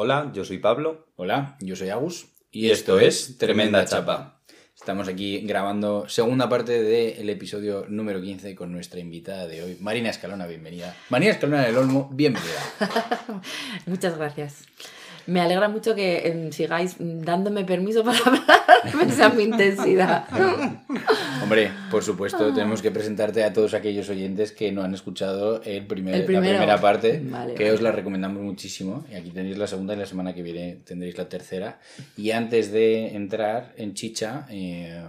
Hola, yo soy Pablo. Hola, yo soy Agus. Y, esto, es Tremenda Chapa. Estamos aquí grabando segunda parte del episodio número 15 con nuestra invitada de hoy, Marina Escalona, bienvenida. Marina Escalona del Olmo, bienvenida. Muchas gracias. Me alegra mucho que em, sigáis dándome permiso para hablar, esa mi intensidad. Hombre, por supuesto, tenemos que presentarte a todos aquellos oyentes que no han escuchado el primer, la primera parte, que os la recomendamos muchísimo. Y aquí tenéis la segunda y la semana que viene tendréis la tercera. Y antes de entrar en chicha... Eh,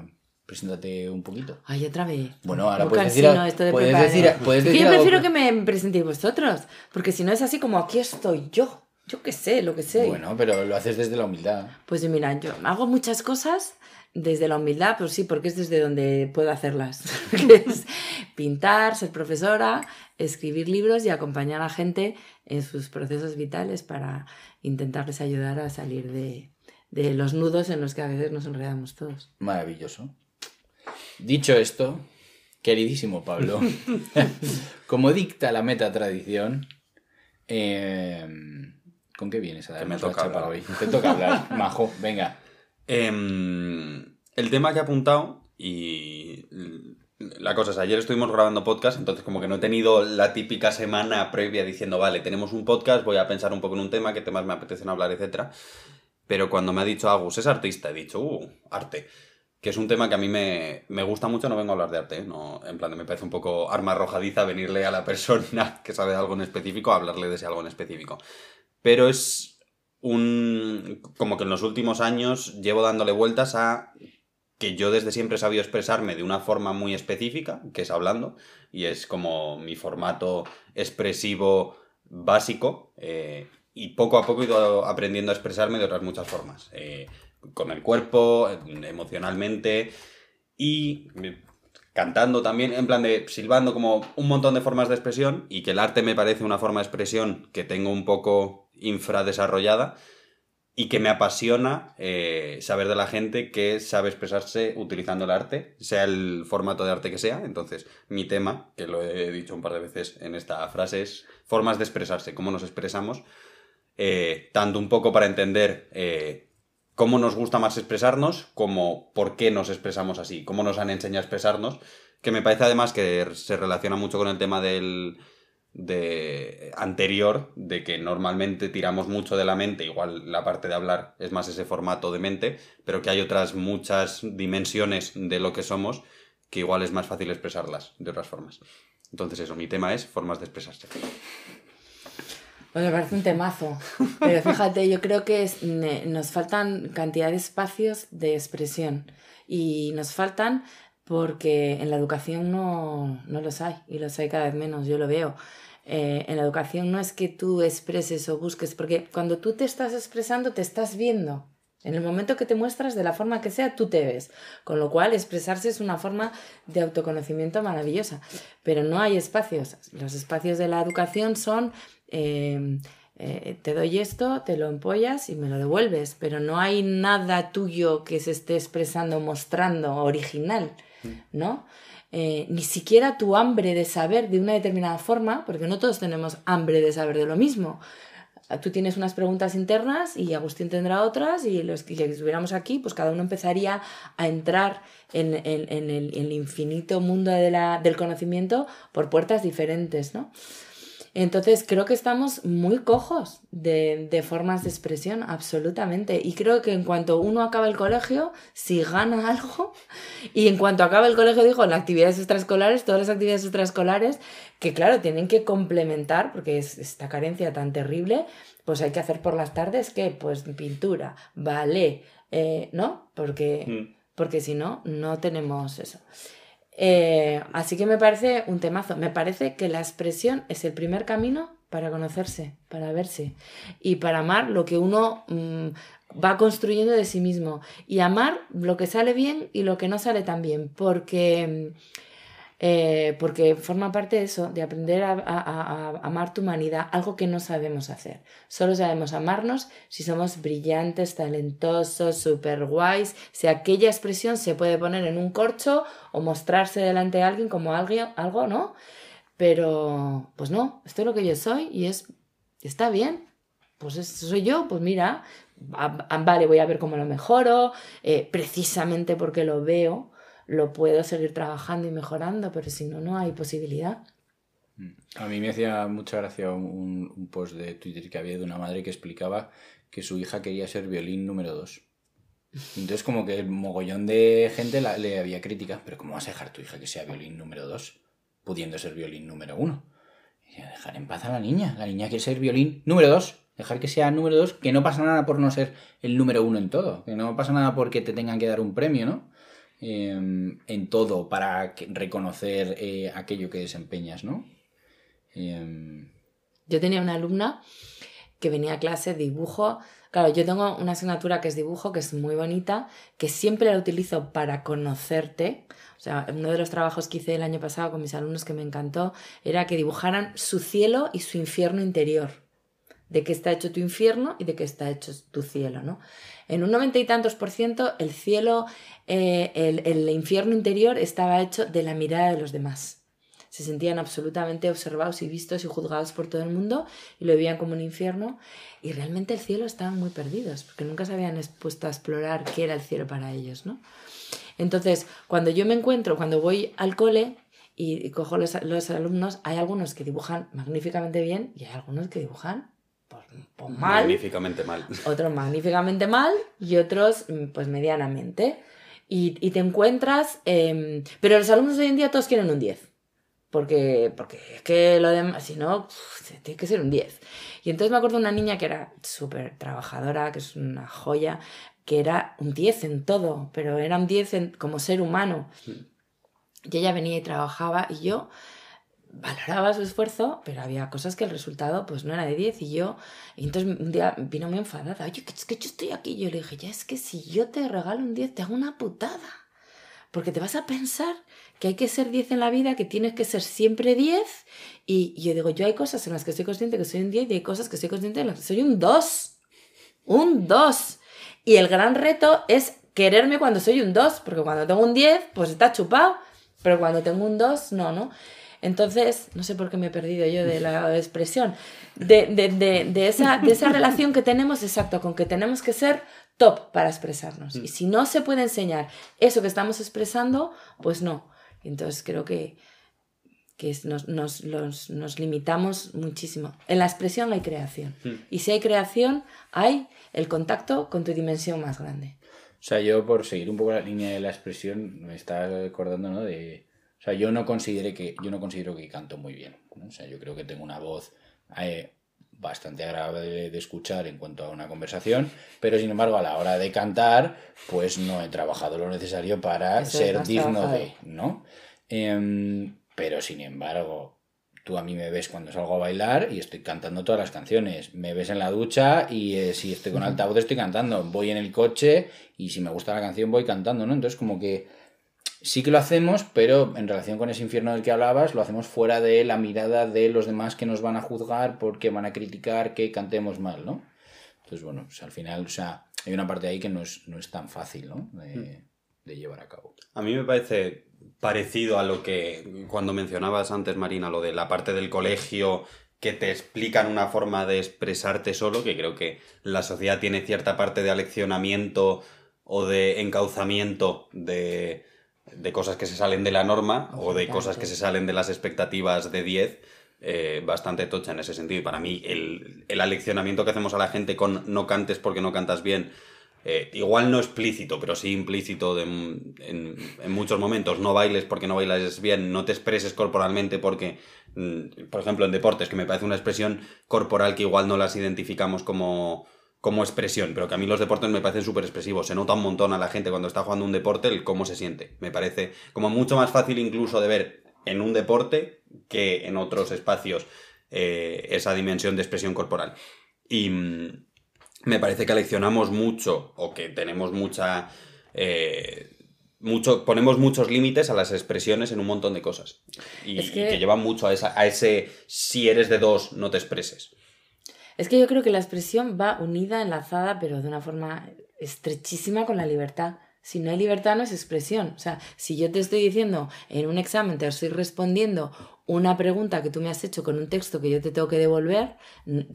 preséntate un poquito. Ay, otra vez. Bueno, ahora puedes decir, puedes decir, puedes decir, Yo prefiero que me presentéis vosotros, porque si no es así como aquí estoy yo. Yo qué sé, lo que sé. Bueno, pero lo haces desde la humildad. Pues mira, yo hago muchas cosas desde la humildad, pues sí, porque es desde donde puedo hacerlas. es pintar, ser profesora, escribir libros y acompañar a gente en sus procesos vitales para intentarles ayudar a salir de, de los nudos en los que a veces nos enredamos todos. Maravilloso. Dicho esto, queridísimo Pablo, como dicta la meta tradición, eh, ¿Con qué vienes a darme me toca para hoy? Te toca hablar, majo, venga. Em, el tema que he apuntado y la cosa es, ayer estuvimos grabando podcast, entonces como que no he tenido la típica semana previa diciendo, vale, tenemos un podcast, voy a pensar un poco en un tema, qué temas me apetecen hablar, etc. Pero cuando me ha dicho Agus, es artista, he dicho, uh, arte. Que es un tema que a mí me, gusta mucho, no vengo a hablar de arte, ¿eh? no, en plan, me parece un poco arma arrojadiza venirle a la persona que sabe de algo en específico a hablarle de ese algo en específico pero es un... como que en los últimos años llevo dándole vueltas a que yo desde siempre he sabido expresarme de una forma muy específica, que es hablando, y es como mi formato expresivo básico, eh, y poco a poco he ido aprendiendo a expresarme de otras muchas formas, eh, con el cuerpo, emocionalmente, y cantando también, en plan de silbando como un montón de formas de expresión, y que el arte me parece una forma de expresión que tengo un poco infradesarrollada y que me apasiona eh, saber de la gente que sabe expresarse utilizando el arte, sea el formato de arte que sea. Entonces, mi tema, que lo he dicho un par de veces en esta frase, es formas de expresarse, cómo nos expresamos, eh, tanto un poco para entender eh, cómo nos gusta más expresarnos, como por qué nos expresamos así, cómo nos han enseñado a expresarnos, que me parece además que se relaciona mucho con el tema del de anterior de que normalmente tiramos mucho de la mente, igual la parte de hablar es más ese formato de mente, pero que hay otras muchas dimensiones de lo que somos que igual es más fácil expresarlas de otras formas. Entonces eso, mi tema es formas de expresarse. Pues me parece un temazo, pero fíjate, yo creo que nos faltan cantidad de espacios de expresión y nos faltan porque en la educación no, no los hay y los hay cada vez menos, yo lo veo. Eh, en la educación no es que tú expreses o busques, porque cuando tú te estás expresando te estás viendo. En el momento que te muestras, de la forma que sea, tú te ves. Con lo cual, expresarse es una forma de autoconocimiento maravillosa. Pero no hay espacios. Los espacios de la educación son... Eh, eh, te doy esto, te lo empollas y me lo devuelves, pero no hay nada tuyo que se esté expresando, mostrando, original. ¿No? Eh, ni siquiera tu hambre de saber de una determinada forma, porque no todos tenemos hambre de saber de lo mismo. Tú tienes unas preguntas internas y Agustín tendrá otras y los que estuviéramos aquí, pues cada uno empezaría a entrar en, el, infinito mundo del conocimiento por puertas diferentes, ¿no? Entonces creo que estamos muy cojos de, formas de expresión, absolutamente. Y creo que en cuanto uno acaba el colegio, si gana algo, y en cuanto acaba el colegio, digo, las actividades extraescolares, todas las actividades extraescolares, que claro, tienen que complementar, porque es esta carencia tan terrible, pues hay que hacer por las tardes, ¿qué? Pues pintura, ballet, eh, ¿no? Porque, mm. porque si no, no tenemos eso. Eh, así que me parece un temazo. Me parece que la expresión es el primer camino para conocerse, para verse y para amar lo que uno mm, va construyendo de sí mismo. Y amar lo que sale bien y lo que no sale tan bien. Porque. Mm, eh, porque forma parte de eso, de aprender a, amar tu humanidad, algo que no sabemos hacer. Solo sabemos amarnos si somos brillantes, talentosos, super guays, si aquella expresión se puede poner en un corcho o mostrarse delante de alguien como alguien, algo, ¿no? Pero, pues no, esto es lo que yo soy y es, está bien. pues soy yo, pues mira, vale, voy a ver cómo lo mejoro, eh, precisamente porque lo veo, lo puedo seguir trabajando y mejorando, pero si no, no hay posibilidad. A mí me hacía mucha gracia un, post de Twitter que había de una madre que explicaba que su hija quería ser violín número 2. Entonces como que el mogollón de gente le había críticas, pero ¿cómo vas a dejar a tu hija que sea violín número 2 pudiendo ser violín número 1? dejar en paz a la niña, la niña quiere ser violín número 2, dejar que sea número 2, que no pasa nada por no ser el número 1 en todo, que no pasa nada porque te tengan que dar un premio, ¿no? Em, en todo para reconocer eh, aquello que desempeñas, ¿no? Em, yo tenía una alumna que venía a clase dibujo. Claro, yo tengo una asignatura que es dibujo, que es muy bonita, que siempre la utilizo para conocerte. O sea, uno de los trabajos que hice el año pasado con mis alumnos que me encantó era que dibujaran su cielo y su infierno interior. De qué está hecho tu infierno y de qué está hecho tu cielo, ¿no? En un noventa y tantos por ciento, el cielo, eh, el infierno interior estaba hecho de la mirada de los demás se sentían absolutamente observados y vistos y juzgados por todo el mundo y lo vivían como un infierno y realmente el cielo estaban muy perdidos porque nunca se habían expuesto a explorar qué era el cielo para ellos, ¿no? Entonces, cuando yo me encuentro, cuando voy al cole y, cojo los, los, alumnos, hay algunos que dibujan magníficamente bien y hay algunos que dibujan mal. Magníficamente mal. Otros magníficamente mal y otros pues medianamente. Y, y te encuentras... Em, pero los alumnos de hoy en día todos quieren un 10 porque, porque es que lo demás, si no, tiene que ser un 10. Y entonces me acuerdo de una niña que era súper trabajadora, que es una joya, que era un 10 en todo, pero era un 10 como ser humano. Y ella venía y trabajaba y yo valoraba su esfuerzo, pero había cosas que el resultado pues no era de 10 y yo, y entonces un día vino muy enfadada, oye, que que yo estoy aquí, y yo le dije, ya es que si yo te regalo un 10 te hago una putada, porque te vas a pensar que hay que ser 10 en la vida, que tienes que ser siempre 10. Y yo digo, yo hay cosas en las que soy consciente que soy un 10 y hay cosas que soy consciente en las que soy un 2. Un 2. Y el gran reto es quererme cuando soy un 2, porque cuando tengo un 10, pues está chupado. Pero cuando tengo un 2, no, ¿no? Entonces, no sé por qué me he perdido yo de la expresión, de, de, de, de, esa, de esa relación que tenemos, exacto, con que tenemos que ser top para expresarnos. Y si no se puede enseñar eso que estamos expresando, pues no. Entonces creo que, que nos, nos, nos, limitamos muchísimo. En la expresión hay creación. Hmm. Y si hay creación, hay el contacto con tu dimensión más grande. O sea, yo por seguir un poco la línea de la expresión, me está acordando, ¿no? De, o sea, yo no, consideré que, yo no considero que canto muy bien. O sea, yo creo que tengo una voz eh, bastante agradable de escuchar en cuanto a una conversación, pero sin embargo a la hora de cantar, pues no he trabajado lo necesario para ser digno de, ¿no? Em, pero sin embargo, tú a mí me ves cuando salgo a bailar y estoy cantando todas las canciones. Me ves en la ducha y eh, si estoy con altavoz estoy cantando. Voy en el coche y si me gusta la canción voy cantando, ¿no? Entonces como que sí que lo hacemos, pero en relación con ese infierno del que hablabas, lo hacemos fuera de la mirada de los demás que nos van a juzgar porque van a criticar que cantemos mal, ¿no? Entonces, bueno, pues al final, o sea, hay una parte ahí que no es, no es tan fácil, ¿no? De, de, llevar a cabo. A mí me parece parecido a lo que cuando mencionabas antes, Marina, lo de la parte del colegio que te explican una forma de expresarte solo, que creo que la sociedad tiene cierta parte de aleccionamiento o de encauzamiento de, de cosas que se salen de la norma o de cosas que se salen de las expectativas de 10, eh, bastante tocha en ese sentido. Y para mí, el, el, aleccionamiento que hacemos a la gente con no cantes porque no cantas bien, eh, igual no explícito, pero sí implícito en, en, muchos momentos. No bailes porque no bailas bien, no te expreses corporalmente porque, mm, por ejemplo, en deportes, que me parece una expresión corporal que igual no las identificamos como como expresión, pero que a mí los deportes me parecen súper expresivos. Se nota un montón a la gente cuando está jugando un deporte el cómo se siente. Me parece como mucho más fácil incluso de ver en un deporte que en otros espacios eh, esa dimensión de expresión corporal. Y mm, me parece que leccionamos mucho o que tenemos mucha... Eh, mucho, ponemos muchos límites a las expresiones en un montón de cosas. Y, y que llevan mucho a, esa, a ese si eres de dos, no te expreses. Es que yo creo que la expresión va unida, enlazada, pero de una forma estrechísima con la libertad. Si no hay libertad no es expresión. O sea, si yo te estoy diciendo en un examen, te estoy respondiendo una pregunta que tú me has hecho con un texto que yo te tengo que devolver,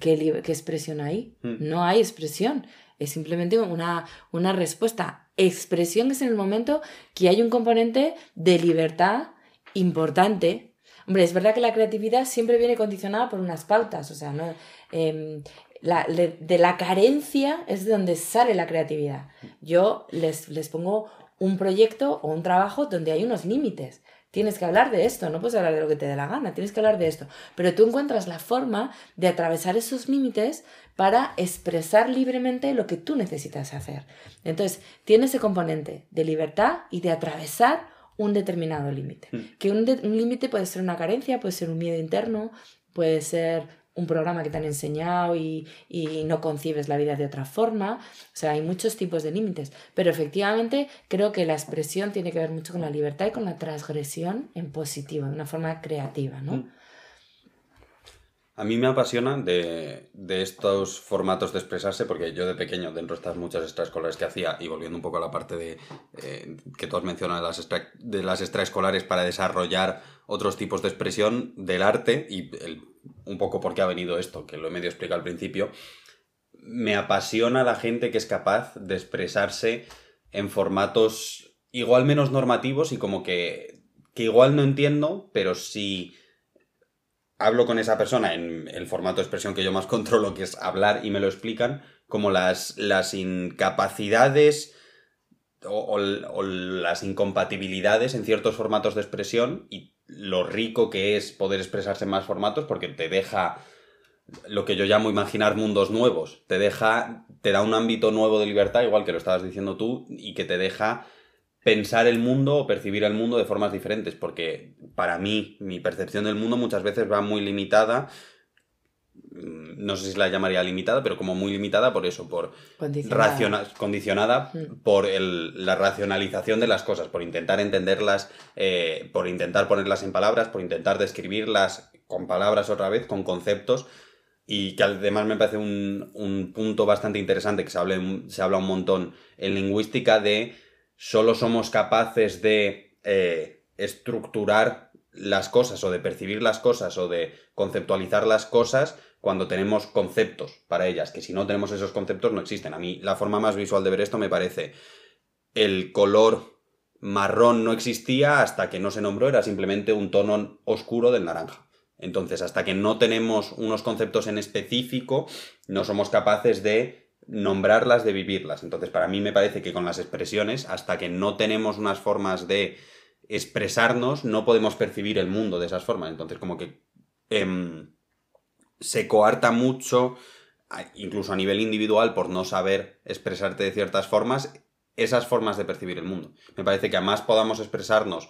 ¿qué, qué expresión hay? Hmm. No hay expresión. Es simplemente una, una respuesta. Expresión es en el momento que hay un componente de libertad importante. Hombre, es verdad que la creatividad siempre viene condicionada por unas pautas, o sea, no, em, de, la carencia es de donde sale la creatividad. Yo les, les pongo un proyecto o un trabajo donde hay unos límites. Tienes que hablar de esto, no puedes hablar de lo que te dé la gana, tienes que hablar de esto. Pero tú encuentras la forma de atravesar esos límites para expresar libremente lo que tú necesitas hacer. Entonces, tiene ese componente de libertad y de atravesar un determinado límite. Hmm. Que un límite puede ser una carencia, puede ser un miedo interno, puede ser un programa que te han enseñado y, no concibes la vida de otra forma. O sea, hay muchos tipos de límites. Pero efectivamente creo que la expresión tiene que ver mucho con la libertad y con la transgresión en positivo, de una forma creativa, ¿no? Mm. A mí me apasiona de, estos formatos de expresarse, porque yo de pequeño, dentro de estas muchas extraescolares que hacía, y volviendo un poco a la parte de eh, que mencionado de las, de las extraescolares para desarrollar otros tipos de expresión del arte, y un poco por qué ha venido esto, que lo he medio explicado al principio, me apasiona la gente que es capaz de expresarse en formatos igual menos normativos y como que, que igual no entiendo, pero sí hablo con esa persona en el formato de expresión que yo más controlo, que es hablar y me lo explican, como las, las incapacidades o, las incompatibilidades en ciertos formatos de expresión y lo rico que es poder expresarse en más formatos porque te deja lo que yo llamo imaginar mundos nuevos, te deja, te da un ámbito nuevo de libertad, igual que lo estabas diciendo tú, y que te deja pensar el mundo o percibir el mundo de formas diferentes, porque para mí mi percepción del mundo muchas veces va muy limitada, mm, no sé si la llamaría limitada, pero como muy limitada por eso, por condicionada, condicionada mm. por la racionalización de las cosas, por intentar entenderlas, eh, por intentar ponerlas en palabras, por intentar describirlas con palabras otra vez, con conceptos, y que además me parece un, un punto bastante interesante que se, hable, se habla un montón en lingüística de solo somos capaces de eh, estructurar las cosas o de percibir las cosas o de conceptualizar las cosas cuando tenemos conceptos para ellas, que si no tenemos esos conceptos no existen. A mí la forma más visual de ver esto me parece el color marrón no existía hasta que no se nombró, era simplemente un tono oscuro del naranja. Entonces, hasta que no tenemos unos conceptos en específico, no somos capaces de nombrarlas de vivirlas. Entonces, para mí me parece que con las expresiones, hasta que no tenemos unas formas de expresarnos, no podemos percibir el mundo de esas formas. Entonces, como que em, se coarta mucho, incluso a nivel individual, por no saber expresarte de ciertas formas, esas formas de percibir el mundo. Me parece que a más podamos expresarnos,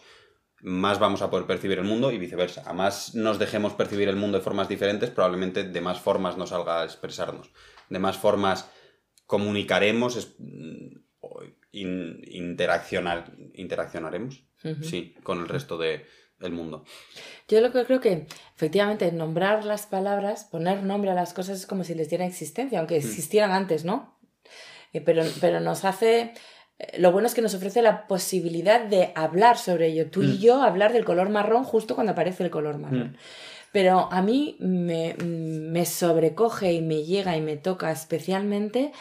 más vamos a poder percibir el mundo y viceversa. A más nos dejemos percibir el mundo de formas diferentes, probablemente de más formas nos salga a expresarnos. De más formas comunicaremos, interaccionar, interaccionaremos, sí, con el resto de, del mundo. Yo lo que creo que efectivamente nombrar las palabras, poner nombre a las cosas es como si les diera existencia, aunque mm. existieran antes, ¿no? Eh, pero, pero nos hace eh, lo bueno es que nos ofrece la posibilidad de hablar sobre ello. Tú y mm. yo hablar del color marrón justo cuando aparece el color marrón. Mm. Pero a mí me, sobrecoge y me llega y me toca especialmente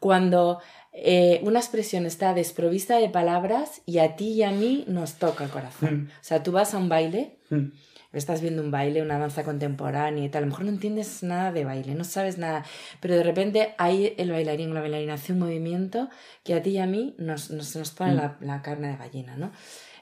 cuando eh, una expresión está desprovista de palabras y a ti y a mí nos toca el corazón. Mm. O sea, tú vas a un baile, mm. estás viendo un baile, una danza contemporánea y tal, a lo mejor no entiendes nada de baile, no sabes nada, pero de repente ahí el bailarín o la bailarina hace un movimiento que a ti y a mí nos, nos, pone mm. la, carne de gallina, ¿no?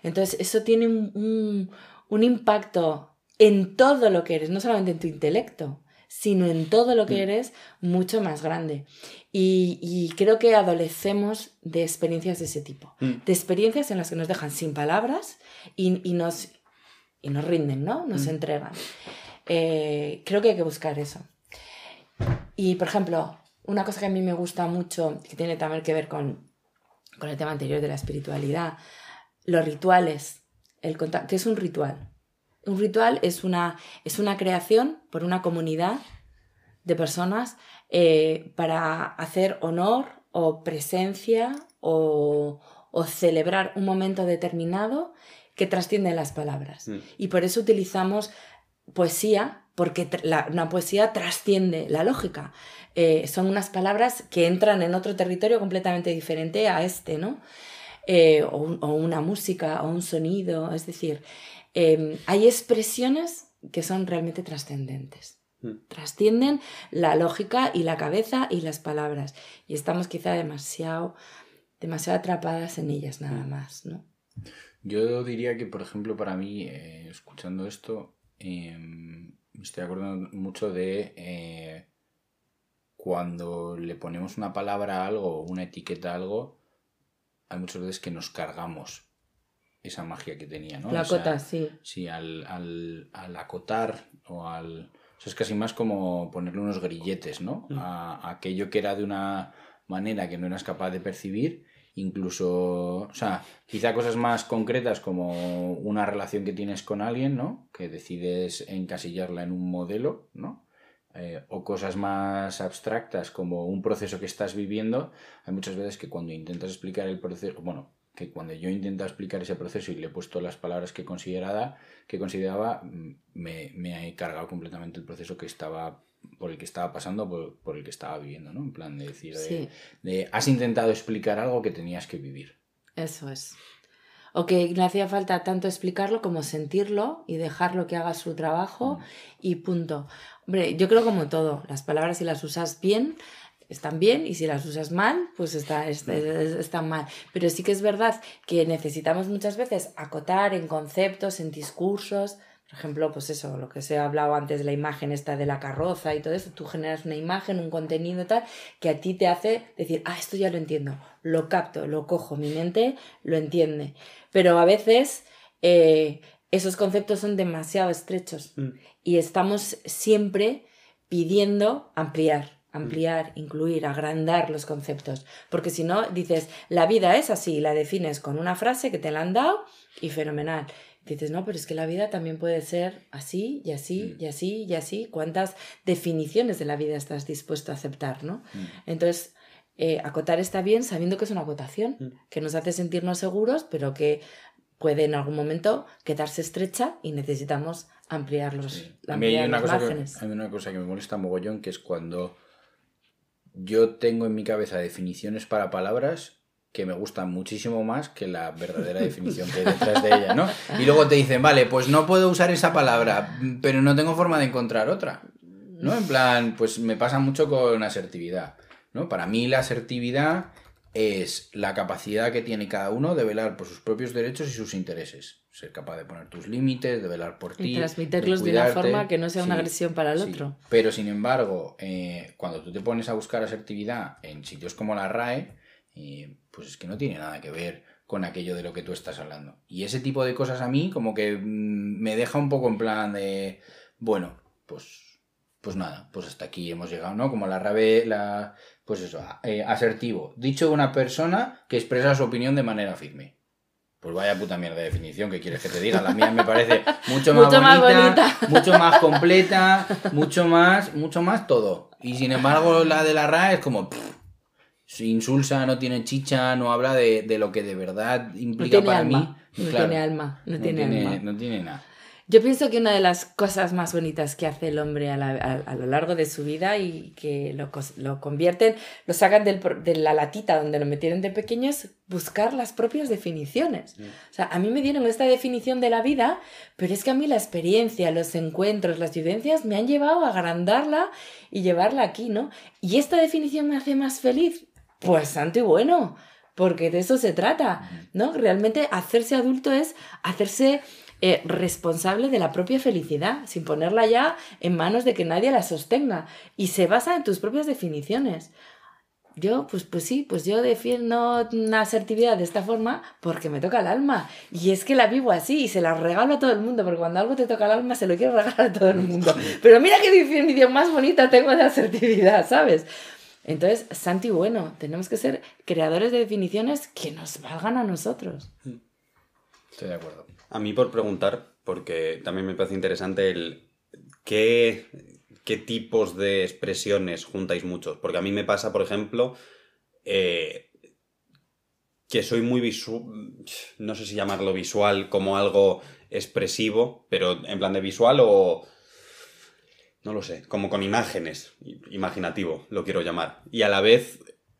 Entonces, eso tiene un, un impacto en todo lo que eres, no solamente en tu intelecto, sino en todo lo que mm. eres mucho más grande. Y, creo que adolecemos de experiencias de ese tipo, mm. de experiencias en las que nos dejan sin palabras y, nos, y nos rinden, ¿no? Nos mm. entregan. Eh, creo que hay que buscar eso. Y, por ejemplo, una cosa que a mí me gusta mucho, que tiene también que ver con, con el tema anterior de la espiritualidad, los rituales, el ¿qué es un ritual? Un ritual es una, es una creación por una comunidad de personas eh, para hacer honor o presencia o, celebrar un momento determinado que trascienden las palabras. Mm. Y por eso utilizamos poesía, porque la, una poesía trasciende la lógica. Eh, son unas palabras que entran en otro territorio completamente diferente a este, ¿no? Eh, o, una música, o un sonido, es decir, em, hay expresiones que son realmente trascendentes. Mm. Trascienden la lógica y la cabeza y las palabras. Y estamos quizá demasiado, demasiado atrapadas en ellas nada más, ¿no? Yo diría que, por ejemplo, para mí, eh, escuchando esto, em, me estoy acordando mucho de eh, cuando le ponemos una palabra a algo, una etiqueta a algo, hay muchas veces que nos cargamos esa magia que tenía, ¿no? La cota, sí. Sí, al, al, acotar o al... O sea, es casi más como ponerle unos grilletes, ¿no? Mm. A, aquello que era de una manera que no eras capaz de percibir, incluso, o sea, quizá cosas más concretas como una relación que tienes con alguien, ¿no? Que decides encasillarla en un modelo, ¿no? Eh, o cosas más abstractas como un proceso que estás viviendo, hay muchas veces que cuando intentas explicar el proceso, bueno, que cuando yo intento explicar ese proceso y le he puesto las palabras que consideraba, que consideraba mm, me, me he cargado completamente el proceso que estaba por el que estaba pasando, por, el que estaba viviendo, ¿no? En plan de decir, de, has intentado explicar algo que tenías que vivir. Eso es. O que le hacía falta tanto explicarlo como sentirlo y dejarlo que haga su trabajo mm. y punto. Hombre, yo creo como todo, las palabras si las usas bien, están bien y si las usas mal, pues está, están mal. Pero sí que es verdad que necesitamos muchas veces acotar en conceptos, en discursos. Por ejemplo, pues eso, lo que se ha hablado antes de la imagen esta de la carroza y todo eso, tú generas una imagen, un contenido tal, que a ti te hace decir, ah, esto ya lo entiendo, lo capto, lo cojo, mi mente lo entiende. Pero a veces eh, esos conceptos son demasiado estrechos mm. y estamos siempre pidiendo ampliar, ampliar, incluir, agrandar los conceptos, porque si no dices, la vida es así, la defines con una frase que te la han dado y fenomenal. Dices, no, pero es que la vida también puede ser así y así mm. y así y así. ¿Cuántas definiciones de la vida estás dispuesto a aceptar, no? Mm. Entonces, eh, acotar está bien sabiendo que es una acotación, que nos hace sentirnos seguros, pero que puede en algún momento quedarse estrecha y necesitamos ampliar los, a mí hay una, cosa que, hay una cosa que me molesta mogollón, que es cuando yo tengo en mi cabeza definiciones para palabras que me gustan muchísimo más que la verdadera definición que hay detrás de ella, ¿no? Y luego te dicen, vale, pues no puedo usar esa palabra, pero no tengo forma de encontrar otra, ¿no? En plan, pues me pasa mucho con asertividad, ¿no? Para mí la asertividad es la capacidad que tiene cada uno de velar por sus propios derechos y sus intereses. Ser capaz de poner tus límites, de velar por ti. Y transmitirlos de, una forma que no sea una agresión para el otro. Pero sin embargo, eh, cuando tú te pones a buscar asertividad en sitios como la RAE, eh, pues es que no tiene nada que ver con aquello de lo que tú estás hablando. Y ese tipo de cosas a mí como que mm, me deja un poco en plan de, bueno, pues pues nada, pues hasta aquí hemos llegado, ¿no? Como la RAE, la, pues eso, eh, asertivo. Dicho de una persona que expresa su opinión de manera firme. Pues vaya puta mierda de definición que quieres que te diga. La mía me parece mucho más, bonita, mucho más completa, mucho más, mucho más todo. Y sin embargo, la de la RA es como. Pff, insulsa, no tiene chicha, no habla de, lo que de verdad implica para mí. No tiene alma, no, tiene, alma. No tiene nada. Yo pienso que una de las cosas más bonitas que hace el hombre a, lo largo de su vida y que lo, lo convierten, lo sacan de la latita donde lo metieron de pequeño es buscar las propias definiciones. O sea, a mí me dieron esta definición de la vida, pero es que a mí la experiencia, los encuentros, las vivencias me han llevado a agrandarla y llevarla aquí, ¿no? Y esta definición me hace más feliz. Pues santo y bueno, porque de eso se trata, ¿no? Realmente hacerse adulto es hacerse eh, responsable de la propia felicidad, sin ponerla ya en manos de que nadie la sostenga. Y se basa en tus propias definiciones. Yo, pues, pues sí, pues yo defiendo una asertividad de esta forma porque me toca el alma. Y es que la vivo así y se la regalo a todo el mundo, porque cuando algo te toca el alma se lo quiero regalar a todo el mundo. Pero mira qué definición más bonita tengo de asertividad, ¿sabes? Entonces, Santi, bueno, tenemos que ser creadores de definiciones que nos valgan a nosotros. Estoy de acuerdo. A mí por preguntar, porque también me parece interesante el qué, qué tipos de expresiones juntáis muchos. Porque a mí me pasa, por ejemplo, eh, que soy muy visual, no sé si llamarlo visual como algo expresivo, pero en plan de visual o... No lo sé, como con imágenes, imaginativo, lo quiero llamar. Y a la vez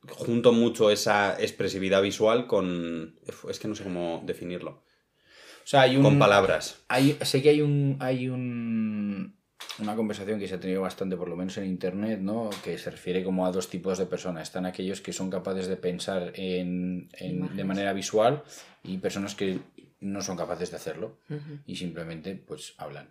junto mucho esa expresividad visual con... Es que no sé cómo definirlo. Sea, hay un... Con palabras. Hay, sé que hay un... Hay un una conversación que se ha tenido bastante, por lo menos en internet, ¿no? que se refiere como a dos tipos de personas. Están aquellos que son capaces de pensar en, de manera visual y personas que no son capaces de hacerlo y simplemente pues hablan.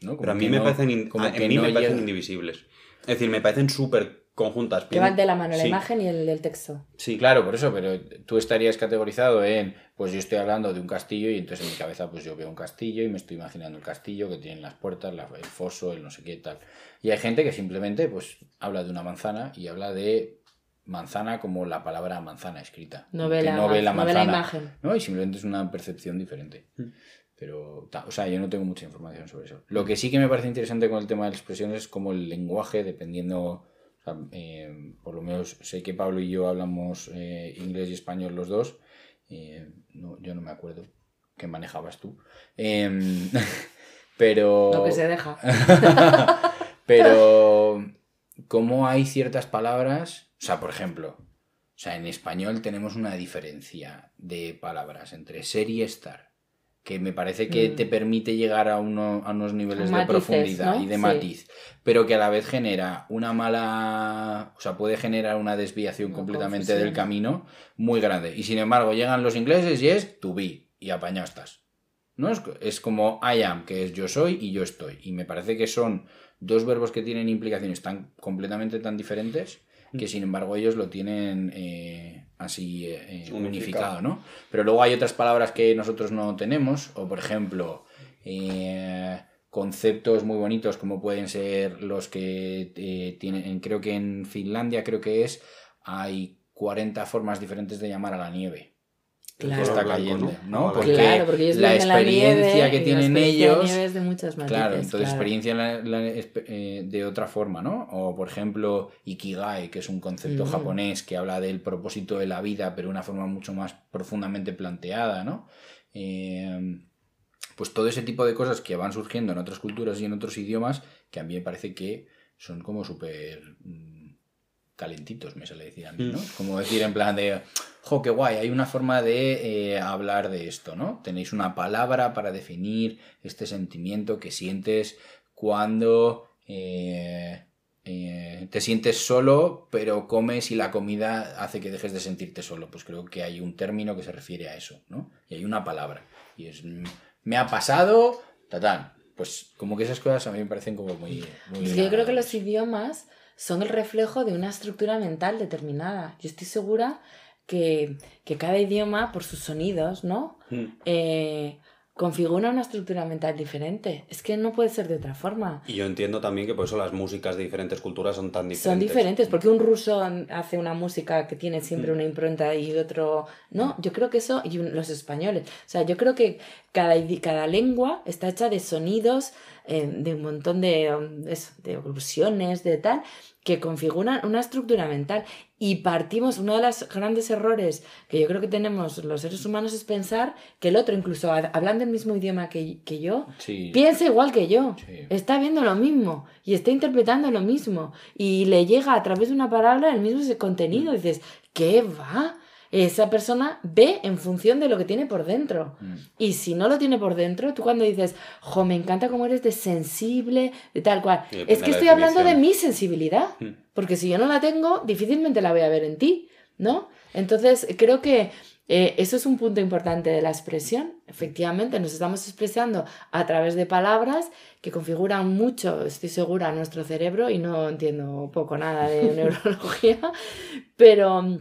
¿no? Pero a mí, me, parecen a, mí me parecen indivisibles. Es decir, me parecen súper conjuntas. Que van de la mano la imagen y el, texto. Sí, claro, por eso, pero tú estarías categorizado en, pues yo estoy hablando de un castillo y entonces en mi cabeza pues yo veo un castillo y me estoy imaginando el castillo que tiene las puertas, el foso, el no sé qué tal. Y hay gente que simplemente pues habla de una manzana y habla de manzana como la palabra manzana escrita. No ve, la, no ve la manzana. imagen. ¿no? Y simplemente es una percepción diferente. Mm. Pero, o sea, yo no tengo mucha información sobre eso. Lo que sí que me parece interesante con el tema de las expresiones es como el lenguaje, dependiendo eh, por lo menos sé que Pablo y yo hablamos eh, inglés y español los dos. Eh, no, yo no me acuerdo qué manejabas tú. Em, pero. Lo que se deja. pero. Como hay ciertas palabras. O sea, por ejemplo. O sea, en español tenemos una diferencia de palabras entre ser y estar que me parece que te mm. permite llegar a, uno, a unos niveles de profundidad y de matiz, pero que a la vez genera una mala, o sea, puede generar una desviación completamente del camino muy grande. Y sin embargo, llegan los ingleses y es to be, y apañado estás. ¿No? Es, es como I am, que es yo soy y yo estoy. Y me parece que son dos verbos que tienen implicaciones tan completamente tan diferentes que sin embargo ellos lo tienen eh, así eh, unificado. ¿no? Pero luego hay otras palabras que nosotros no tenemos, o por ejemplo, eh, conceptos muy bonitos como pueden ser los que tienen, creo que en Finlandia creo que es, hay 40 formas diferentes de llamar a la nieve claro, está cayendo, ¿no? Porque, la experiencia que tienen ellos, de muchas claro, entonces experiencia eh, de otra forma, ¿no? O por ejemplo ikigai, que es un concepto mm. japonés que habla del propósito de la vida, pero de una forma mucho más profundamente planteada, ¿no? Eh, pues todo ese tipo de cosas que van surgiendo en otras culturas y en otros idiomas, que a mí me parece que son como súper mm, calentitos, me suele decir a mí, ¿no? Mm. Como decir en plan de, jo, qué guay, hay una forma de eh, hablar de esto, ¿no? Tenéis una palabra para definir este sentimiento que sientes cuando eh, eh, te sientes solo, pero comes y la comida hace que dejes de sentirte solo. Pues creo que hay un término que se refiere a eso, ¿no? Y hay una palabra. Y es, me ha pasado, tatán. Pues como que esas cosas a mí me parecen como muy... muy yo creo que los idiomas son el reflejo de una estructura mental determinada. Yo estoy segura que, cada idioma, por sus sonidos, ¿no? Mm. Eh, configura una estructura mental diferente. Es que no puede ser de otra forma. Y yo entiendo también que por eso las músicas de diferentes culturas son tan diferentes. Son diferentes, porque un ruso hace una música que tiene siempre mm. una impronta y otro... No, yo creo que eso, y los españoles. O sea, yo creo que cada, cada lengua está hecha de sonidos, eh, de un montón de, de oclusiones, de tal, que configuran una estructura mental. Y partimos, uno de los grandes errores que yo creo que tenemos los seres humanos es pensar que el otro, incluso hablando el mismo idioma que, yo, piensa igual que yo, está viendo lo mismo y está interpretando lo mismo. Y le llega a través de una palabra el mismo contenido. Y dices, ¿qué va? Esa persona ve en función de lo que tiene por dentro. Mm. Y si no lo tiene por dentro, tú cuando dices, jo, me encanta cómo eres de sensible, de tal cual, es que estoy hablando de mi sensibilidad, mm. porque si yo no la tengo, difícilmente la voy a ver en ti, ¿no? Entonces, creo que eh, eso es un punto importante de la expresión. Efectivamente, nos estamos expresando a través de palabras que configuran mucho, estoy segura, nuestro cerebro y no entiendo poco nada de neurología, pero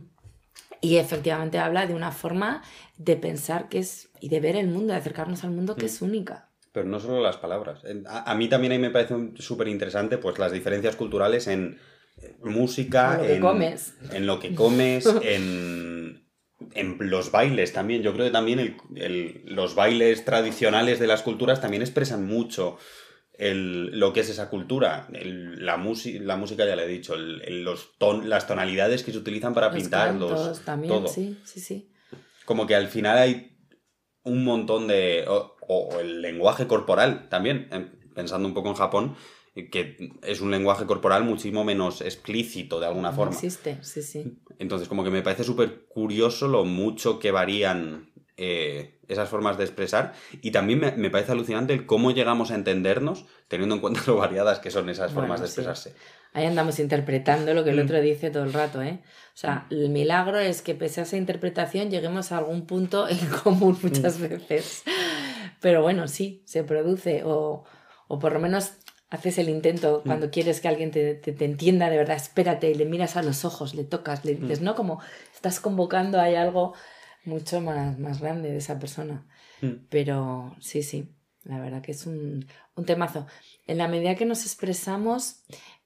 y efectivamente habla de una forma de pensar que es y de ver el mundo, de acercarnos al mundo que es mm. única. Pero no solo las palabras. A, mí también ahí me parece súper interesante pues las diferencias culturales en eh, música, en lo que comes, en, lo que comes en, en, los bailes también. Yo creo que también los bailes tradicionales de las culturas también expresan mucho el, lo que es esa cultura. la, la música ya le he dicho, los ton las tonalidades que se utilizan para pintar, también, sí, sí, sí. como que al final hay un montón de... o, el lenguaje corporal también, em, pensando un poco en Japón, que es un lenguaje corporal muchísimo menos explícito de alguna forma. Existe, sí, sí. Entonces, como que me parece súper curioso lo mucho que varían eh, esas formas de expresar y también me, parece alucinante el cómo llegamos a entendernos teniendo en cuenta lo variadas que son esas formas de expresarse. Ahí andamos interpretando lo que el mm. otro dice todo el rato, ¿eh? O sea, el milagro es que pese a esa interpretación lleguemos a algún punto en común muchas mm. veces. Pero bueno, sí, se produce o, o por lo menos haces el intento mm. cuando quieres que alguien te, te, entienda de verdad, espérate y le miras a los ojos, le tocas, le dices, ¿no? Como estás convocando, hay algo mucho más, más grande de esa persona. Mm. Pero sí, sí, la verdad que es un, un, temazo. En la medida que nos expresamos,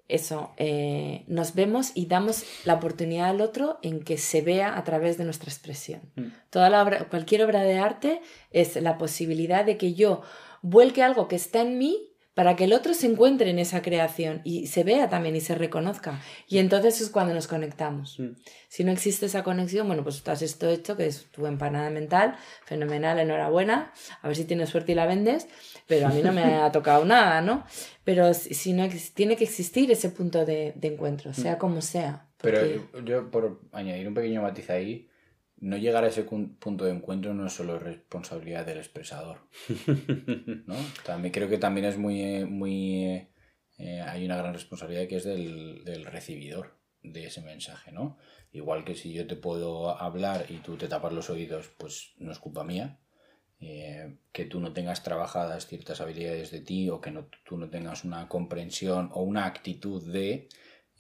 eso, eh, nos vemos y damos la oportunidad al otro en que se vea a través de nuestra expresión. Mm. Toda la obra, cualquier obra de arte es la posibilidad de que yo vuelque algo que está en mí para que el otro se encuentre en esa creación y se vea también y se reconozca. Y entonces es cuando nos conectamos. Mm. Si no existe esa conexión, bueno, pues tú has esto hecho, que es tu empanada mental, fenomenal, enhorabuena, a ver si tienes suerte y la vendes, pero a mí no me ha tocado nada, ¿no? Pero si no tiene que existir ese punto de, encuentro, sea mm. como sea. Pero yo, por añadir un pequeño matiz ahí, no llegar a ese punto de encuentro no es solo responsabilidad del expresador. ¿no? También creo que también es muy, muy eh, hay una gran responsabilidad que es del, del, recibidor de ese mensaje, ¿no? Igual que si yo te puedo hablar y tú te tapas los oídos, pues no es culpa mía. Eh, que tú no tengas trabajadas ciertas habilidades de ti o que no, tú no tengas una comprensión o una actitud de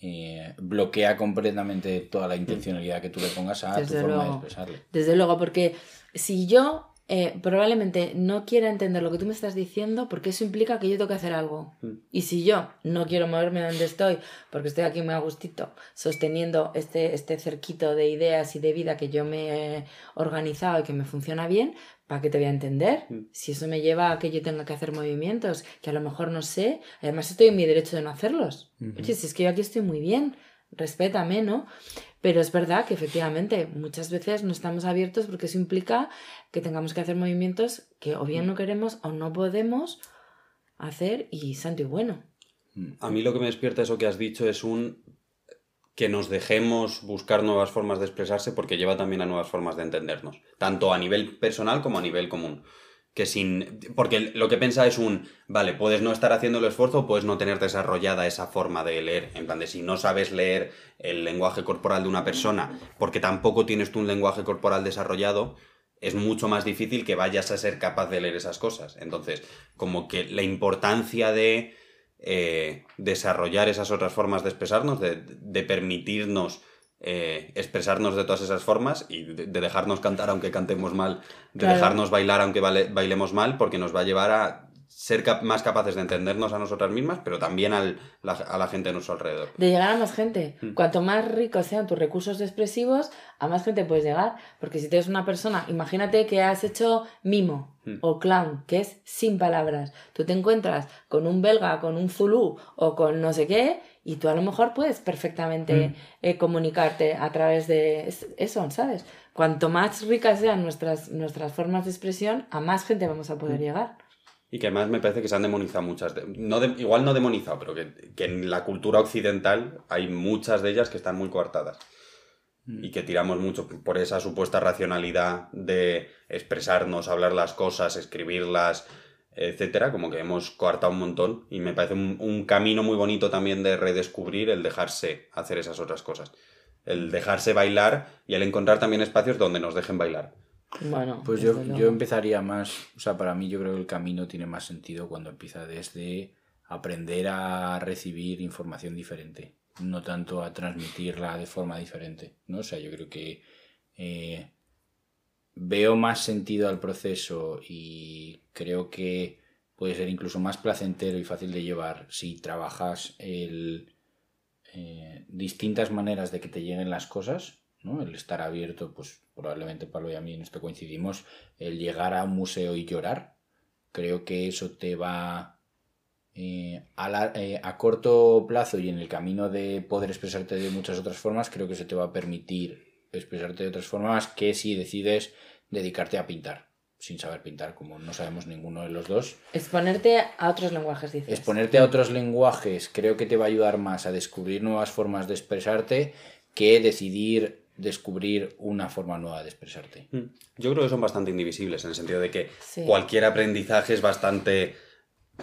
eh, bloquea completamente toda la intencionalidad que tú le pongas a tu forma de expresarle. Desde luego, porque si yo eh, probablemente no quiera entender lo que tú me estás diciendo, porque eso implica que yo tengo que hacer algo. Mm. Y si yo no quiero moverme donde estoy, porque estoy aquí muy a gustito, sosteniendo este, este cerquito de ideas y de vida que yo me he organizado y que me funciona bien, ¿para qué te voy a entender? Mm. Si eso me lleva a que yo tenga que hacer movimientos que a lo mejor no sé, además estoy en mi derecho de no hacerlos. Oye, si es que yo aquí estoy muy bien, respétame, ¿no? Pero es verdad que efectivamente muchas veces no estamos abiertos porque eso implica que tengamos que hacer movimientos que o bien no queremos o no podemos hacer y santo y bueno. A mí lo que me despierta eso que has dicho es un que nos dejemos buscar nuevas formas de expresarse porque lleva también a nuevas formas de entendernos, tanto a nivel personal como a nivel común. Que sin. Porque lo que piensa es un. Vale, puedes no estar haciendo el esfuerzo, puedes no tener desarrollada esa forma de leer. En plan si no sabes leer el lenguaje corporal de una persona, porque tampoco tienes tú un lenguaje corporal desarrollado, es mucho más difícil que vayas a ser capaz de leer esas cosas. Entonces, como que la importancia de eh, desarrollar esas otras formas de expresarnos, de, permitirnos eh, expresarnos de todas esas formas y de, dejarnos cantar aunque cantemos mal, de dejarnos bailar aunque bailemos mal, porque nos va a llevar a ser más capaces de entendernos a nosotras mismas, pero también a la gente a nuestro alrededor. De llegar a más gente. Mm. Cuanto más ricos sean tus recursos expresivos, a más gente puedes llegar. Porque si tienes una persona, imagínate que has hecho mimo mm. o clown, que es sin palabras. Tú te encuentras con un belga, con un zulú o con no sé qué, y tú a lo mejor puedes perfectamente mm. eh, comunicarte a través de eso, ¿sabes? Cuanto más ricas sean nuestras, nuestras formas de expresión, a más gente vamos a poder llegar. Y que además me parece que se han demonizado muchas. no igual no demonizado, pero que, en la cultura occidental hay muchas de ellas que están muy coartadas. Mm. Y que tiramos mucho por esa supuesta racionalidad de expresarnos, hablar las cosas, escribirlas, etcétera. Como que hemos coartado un montón. Y me parece un, un camino muy bonito también de redescubrir el dejarse hacer esas otras cosas. El dejarse bailar y el encontrar también espacios donde nos dejen bailar. Bueno, pues yo, yo, empezaría más, o sea, para mí yo creo que el camino tiene más sentido cuando empieza desde aprender a recibir información diferente, no tanto a transmitirla de forma diferente, ¿no? O sea, yo creo que eh, veo más sentido al proceso y creo que puede ser incluso más placentero y fácil de llevar si trabajas el, eh, distintas maneras de que te lleguen las cosas, ¿no? El estar abierto, pues probablemente Pablo y a mí en esto coincidimos, el llegar a un museo y llorar. Creo que eso te va eh, eh, a, corto plazo y en el camino de poder expresarte de muchas otras formas, creo que eso te va a permitir expresarte de otras formas que si decides dedicarte a pintar sin saber pintar, como no sabemos ninguno de los dos. Exponerte a otros lenguajes, dices. Exponerte a otros lenguajes creo que te va a ayudar más a descubrir nuevas formas de expresarte que decidir descubrir una forma nueva de expresarte. Mm. Yo creo que son bastante indivisibles, en el sentido de que cualquier aprendizaje es bastante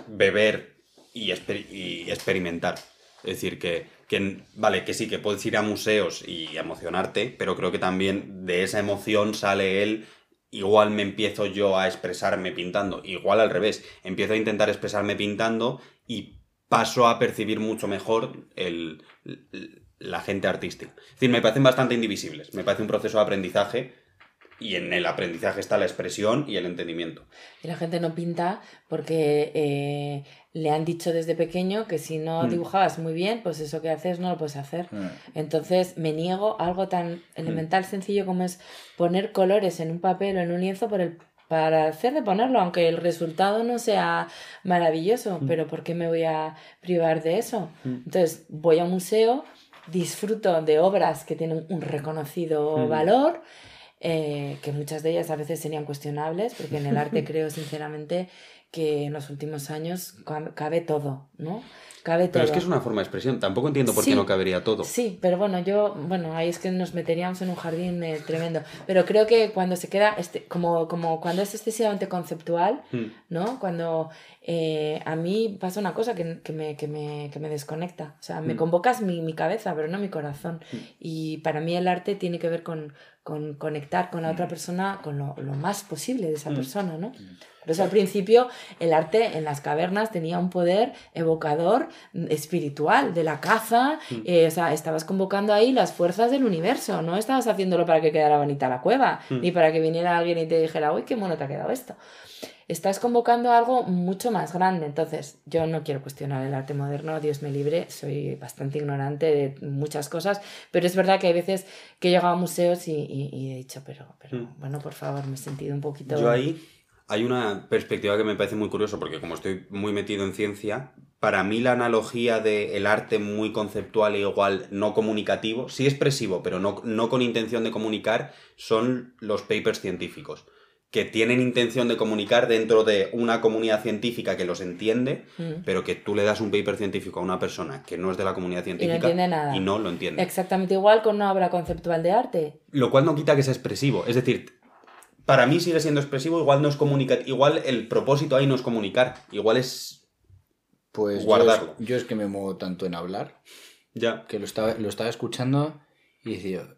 beber y, y experimentar. Es decir, que, que, vale, que sí, que puedes ir a museos y emocionarte, pero creo que también de esa emoción sale él igual me empiezo yo a expresarme pintando, igual al revés, empiezo a intentar expresarme pintando y paso a percibir mucho mejor el, la gente artística. Es decir, me parecen bastante indivisibles, me parece un proceso de aprendizaje y en el aprendizaje está la expresión y el entendimiento. Y la gente no pinta porque eh, le han dicho desde pequeño que si no mm. dibujabas muy bien, pues eso que haces no lo puedes hacer. Mm. Entonces me niego a algo tan elemental, mm. sencillo como es poner colores en un papel o en un lienzo por el para hacer de ponerlo, aunque el resultado no sea maravilloso, pero ¿por qué me voy a privar de eso? Entonces voy a un museo, disfruto de obras que tienen un reconocido valor, eh, que muchas de ellas a veces serían cuestionables, porque en el arte creo sinceramente que en los últimos años cabe todo, ¿no? Cabe todo. Pero es que es una forma de expresión, tampoco entiendo por qué no cabería todo. Sí, pero bueno, yo, bueno, ahí es que nos meteríamos en un jardín eh, tremendo, pero creo que cuando se queda, este, como, como cuando es excesivamente conceptual, hmm. ¿no? Cuando eh, a mí pasa una cosa que, que, me, que, me, que me desconecta, o sea, me hmm. convocas mi, mi, cabeza, pero no mi corazón, hmm. y para mí el arte tiene que ver con, con conectar con la otra persona, con lo, lo más posible de esa persona, ¿no? Por al principio el arte en las cavernas tenía un poder evocador espiritual de la caza, mm. eh, o sea, estabas convocando ahí las fuerzas del universo, no estabas haciéndolo para que quedara bonita la cueva, mm. ni para que viniera alguien y te dijera, uy, qué mono te ha quedado esto. Estás convocando algo mucho más grande. Entonces, yo no quiero cuestionar el arte moderno, Dios me libre, soy bastante ignorante de muchas cosas, pero es verdad que hay veces que he llegado a museos y, he dicho, pero, pero mm. bueno, por favor, me he sentido un poquito... Yo ahí hay una perspectiva que me parece muy curioso porque como estoy muy metido en ciencia, para mí la analogía del el arte muy conceptual e igual no comunicativo, sí expresivo, pero no, no con intención de comunicar, son los papers científicos que tienen intención de comunicar dentro de una comunidad científica que los entiende, mm. pero que tú le das un paper científico a una persona que no es de la comunidad científica y no, lo entiende. Exactamente igual con una obra conceptual de arte. Lo cual no quita que sea expresivo. Es decir, para mí sigue siendo expresivo, igual no es comunicar, igual el propósito ahí no es comunicar, igual es pues guardarlo. Yo es, que me muevo tanto en hablar, ya que lo estaba, lo estaba escuchando y decía,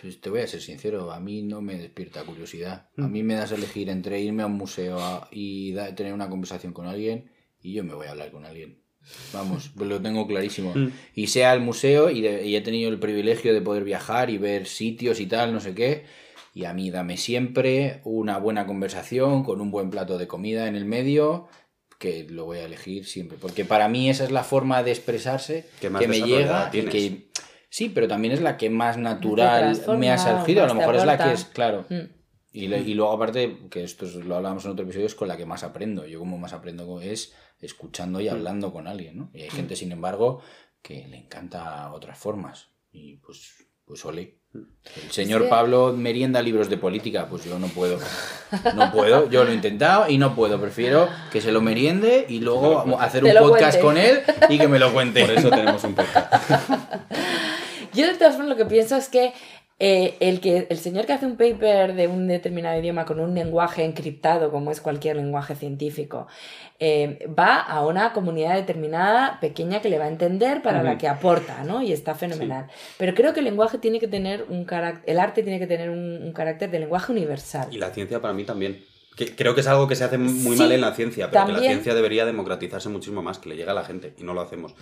pues te voy a ser sincero, a mí no me despierta curiosidad. A mm. mí me das a elegir entre irme a un museo y tener una conversación con alguien y yo me voy a hablar con alguien. Vamos, pues lo tengo clarísimo. Mm. Y sea el museo y, y he tenido el privilegio de poder viajar y ver sitios y tal, no sé qué y a mí dame siempre una buena conversación con un buen plato de comida en el medio, que lo voy a elegir siempre. Porque para mí esa es la forma de expresarse que, me llega y que... Sí, pero también es la que más natural me ha surgido. A lo mejor es la que es, claro. Mm. Y, y, luego aparte, que esto lo hablábamos en otro episodio, es con la que más aprendo. Yo como más aprendo es escuchando y mm. hablando con alguien, ¿no? Y hay gente, sin embargo, que le encanta otras formas. Y pues, pues ole. El señor Pablo merienda libros de política, pues yo no puedo. No puedo, yo lo he intentado y no puedo. Prefiero que se lo meriende y luego hacer un podcast con él y que me lo cuente. Por eso tenemos un podcast. Yo de todas formas lo que pienso es que eh, el, que, el señor que hace un paper de un determinado idioma con un lenguaje encriptado, como es cualquier lenguaje científico, eh, va a una comunidad determinada, pequeña, que le va a entender para la que aporta, ¿no? Y está fenomenal. Pero creo que el lenguaje tiene que tener un carácter, el arte tiene que tener un, carácter de lenguaje universal. Y la ciencia para mí también. Que, creo que es algo que se hace muy mal en la ciencia, pero que la ciencia debería democratizarse muchísimo más, que le llegue a la gente, y no lo hacemos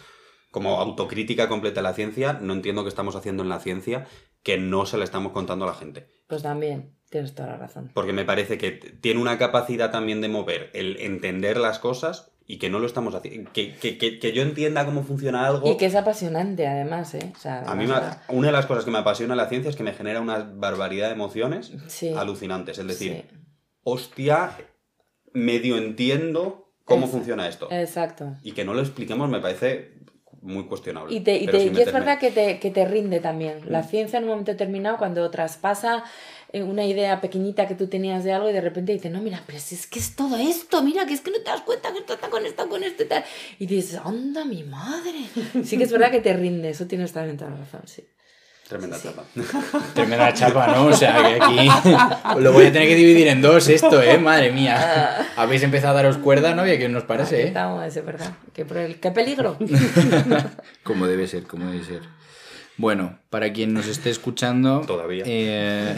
como autocrítica completa de la ciencia, no entiendo qué estamos haciendo en la ciencia que no se la estamos contando a la gente. Pues también, tienes toda la razón. Porque me parece que tiene una capacidad también de mover el entender las cosas y que no lo estamos haciendo. Que, que, que, yo entienda cómo funciona algo. Y que es apasionante, además, ¿eh? a mí, una de las cosas que me apasiona la ciencia es que me genera una barbaridad de emociones alucinantes. Es decir, hostia, medio entiendo cómo funciona esto. Exacto. Y que no lo expliquemos me parece muy cuestionable. Y, te, y, es verdad que te, que te rinde también. La mm. ciencia en un momento determinado, cuando traspasa eh, una idea pequeñita que tú tenías de algo y de repente dices, no, mira, pero si es que es todo esto, mira, que es que no te das cuenta que esto está conectado con esto y tal. Y dices, anda, mi madre. Sí que es verdad que te rinde, eso tienes también toda la razón, sí. Tremenda chapa. Tremenda chapa, ¿no? O sea, que aquí lo voy a tener que dividir en dos esto, ¿eh? Madre mía. Ah. Habéis empezado a daros cuerda, ¿no? Y qué nos parece, ¿eh? Estamos, es verdad. ¿Qué, qué peligro? como debe ser, como debe ser. Bueno, para quien nos esté escuchando. Todavía. Eh,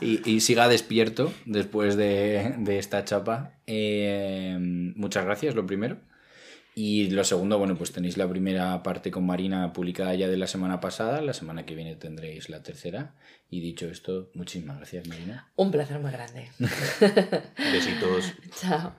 y, siga despierto después de, esta chapa. Eh, muchas gracias, lo primero. Y lo segundo, bueno, pues tenéis la primera parte con Marina publicada ya de la semana pasada. La semana que viene tendréis la tercera. Y dicho esto, muchísimas gracias, Marina. Un placer muy grande. Besitos. Chao.